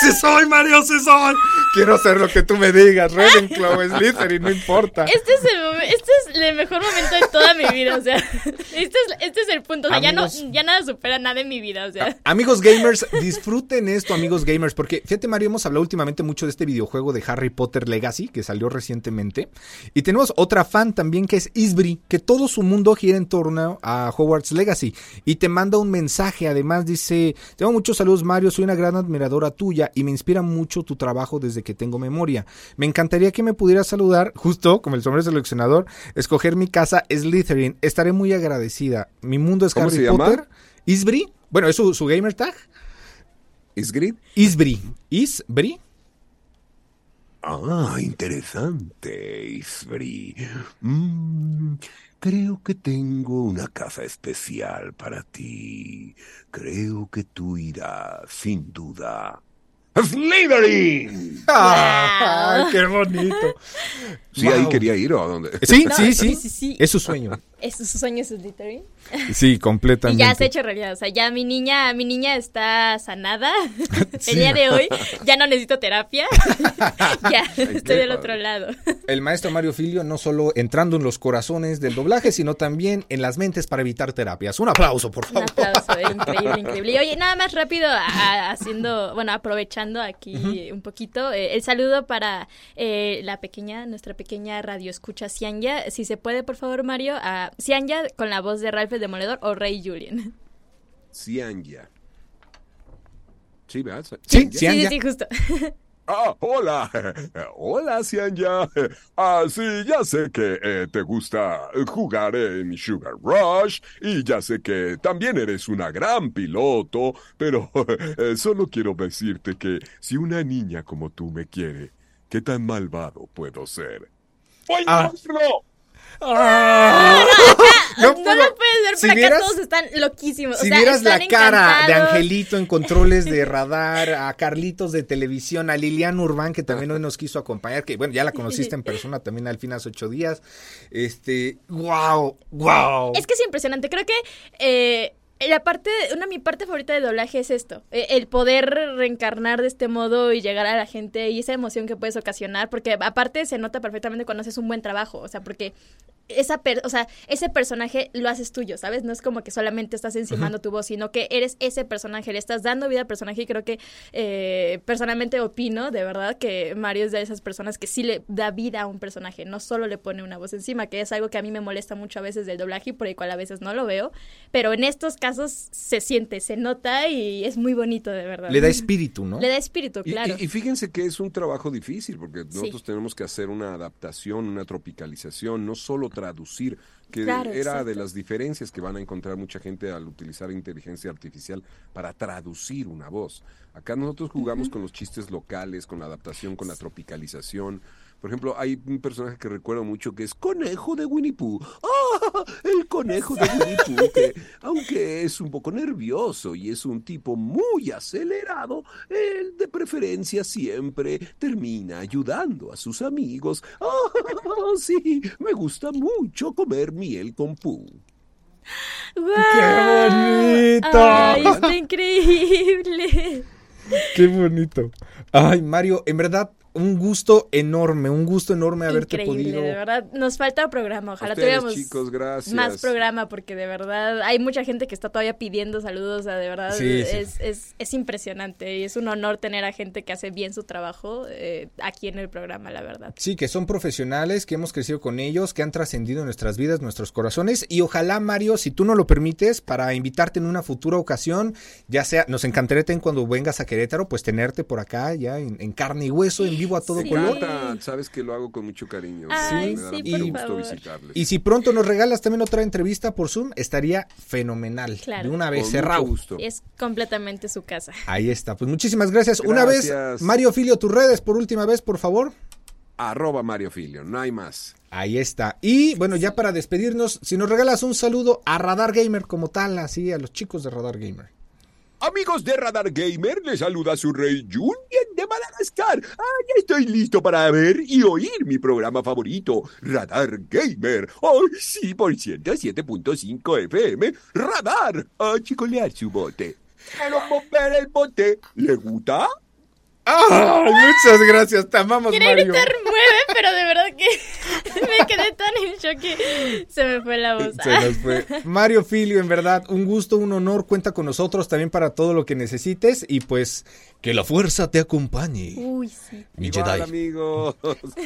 ¡Sí soy, Mario, sí soy! Quiero hacer lo que tú me digas. Ravenclaw, y no importa. Este es, el, este es el mejor momento de toda mi vida, o sea. Este es, este es el punto. O sea, ya, no, ya nada supera nada en mi vida, o sea. Amigos gamers, disfruten esto, amigos gamers, porque fíjate, Mario, hemos hablado últimamente mucho de este videojuego de Harry Potter Legacy, que salió recientemente. Y tenemos otra fan también que es Isbri, que todo su mundo gira en torno a Hogwarts Legacy. Y te manda un mensaje, además dice, tengo muchos saludos Mario, soy una gran admiradora tuya y me inspira mucho tu trabajo desde que tengo memoria. Me encantaría que me pudieras saludar, justo como el sombrero seleccionador, escoger mi casa Slytherin. Estaré muy agradecida. Mi mundo es Harry Potter. Isbri, bueno, es su, gamer tag. Isbri. Isbri. Isbri. Ah, interesante, Isbri. Mm, Creo que tengo una casa especial para ti. Creo que tú irás, sin duda. ¡Slytherin! ¡Ah! ¡Qué bonito! Sí, ahí quería ir o a dónde. Sí, sí, sí, sí, Es su sueño. Es, su sueño es Slytherin. Sí, completamente. y ya se ha hecho realidad. O sea, ya mi niña, mi niña está sanada. El día de hoy ya no necesito terapia. ya, estoy del otro lado. El maestro Mario Filio no solo entrando en los corazones del doblaje, sino también en las mentes para evitar terapias. Un aplauso, por favor. Un aplauso, increíble, increíble. Y oye, nada más rápido, haciendo, bueno, aprovechando aquí un poquito, eh, el saludo para eh, la pequeña, nuestra pequeña radio escucha Cianya. Si se puede, por favor, Mario, a Cianya con la voz de Ralph el Demoledor o Rey Julian. Cianya. Sí, ¿verdad? Sí, sí, sí, sí, justo. Ah, hola. Hola, Cianya. Ah, sí, ya sé que eh, te gusta jugar en Sugar Rush y ya sé que también eres una gran piloto, pero eh, solo quiero decirte que si una niña como tú me quiere, ¿qué tan malvado puedo ser? ¡Ay, ah. Ah. No, no, lo puedes ver, pero acá todos están loquísimos. Si vieras la cara de Angelito en controles de radar, a Carlitos de televisión, a Lilian Urbán, que también hoy nos quiso acompañar, que bueno, ya la conociste en persona también al fin hace ocho días. Este, wow, wow. Es que es impresionante. Creo que eh, la parte, una mi parte favorita de doblaje es esto, eh, el poder reencarnar de este modo y llegar a la gente y esa emoción que puedes ocasionar, porque aparte se nota perfectamente cuando haces un buen trabajo, o sea, porque esa o sea, ese personaje lo haces tuyo, ¿sabes? No es como que solamente estás encimando tu voz, sino que eres ese personaje, le estás dando vida al personaje y creo que eh, personalmente opino, de verdad, que Mario es de esas personas que sí le da vida a un personaje, no solo le pone una voz encima, que es algo que a mí me molesta mucho a veces del doblaje y por el cual a veces no lo veo, pero en estos casos se siente, se nota y es muy bonito, de verdad. Le da espíritu, ¿no? Le da espíritu, claro. Y, fíjense que es un trabajo difícil, porque nosotros tenemos que hacer una adaptación, una tropicalización, no solo traducir, que era de las diferencias que van a encontrar mucha gente al utilizar inteligencia artificial para traducir una voz. Acá nosotros jugamos con los chistes locales, con la adaptación, con la tropicalización. Por ejemplo, hay un personaje que recuerdo mucho que es Conejo de Winnie Pooh. ¡Ah! El conejo de Winnie Pooh, que aunque es un poco nervioso y es un tipo muy acelerado, él de preferencia siempre termina ayudando a sus amigos. ¡Ah! Sí, me gusta mucho comer miel con Pooh. ¡Qué bonito! ¡Ay, está increíble! ¡Qué bonito! Ay, Mario, en verdad un gusto enorme, un gusto enorme haberte Increíble, podido. De verdad, nos falta programa. Ojalá tuviéramos más programa, porque de verdad hay mucha gente que está todavía pidiendo saludos. O sea, de verdad es, Es, es, impresionante y es un honor tener a gente que hace bien su trabajo eh, aquí en el programa, la verdad. Sí, que son profesionales, que hemos crecido con ellos, que han trascendido nuestras vidas, nuestros corazones. Y ojalá, Mario, si tú no lo permites, para invitarte en una futura ocasión, ya sea, nos encantaría cuando vengas a Querétaro, pues tenerte por acá, ya en, en carne y hueso, en vivo a todo color. Sabes que lo hago con mucho cariño. sí, y, Y si pronto nos regalas también otra entrevista por Zoom, estaría fenomenal. De una vez, cerrado. Es completamente su casa. Ahí está. Pues muchísimas gracias. Una vez, Mario Filio, tus redes por última vez, por favor. Arroba Mario Filio, no hay más. Ahí está. Y bueno, ya para despedirnos, si nos regalas un saludo a Radar Gamer como tal, así a los chicos de Radar Gamer. Amigos de Radar Gamer, les saluda su rey Julian de Madagascar. Ah, ya estoy listo para ver y oír mi programa favorito, Radar Gamer. Oh, sí, por 107.5 FM, Radar. A chicolear su bote. Quiero mover el bote. ¿Le gusta? ¡Ay, muchas gracias! Te amamos, Quiero Mario. gritar mueve, pero de verdad que me quedé tan en shock que se me fue la voz. Se nos fue. Mario Filio, en verdad, un gusto, un honor. Cuenta con nosotros también para todo lo que necesites y pues que la fuerza te acompañe. Uy, sí. Mi Igual, amigos.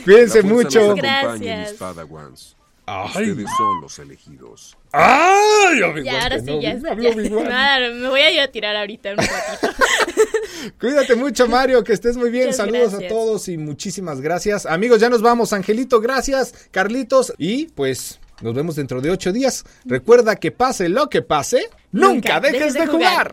Cuídense mucho. Gracias. Ay. Ustedes son los elegidos. ¡Ay! Ya, ahora sí, ya. me voy a ir a tirar ahorita un ratito. Cuídate mucho, Mario, que estés muy bien. Saludos a todos y muchísimas gracias. Amigos, ya nos vamos. Angelito, gracias. Carlitos, y pues nos vemos dentro de ocho días. Recuerda que pase lo que pase, nunca, dejes, de jugar.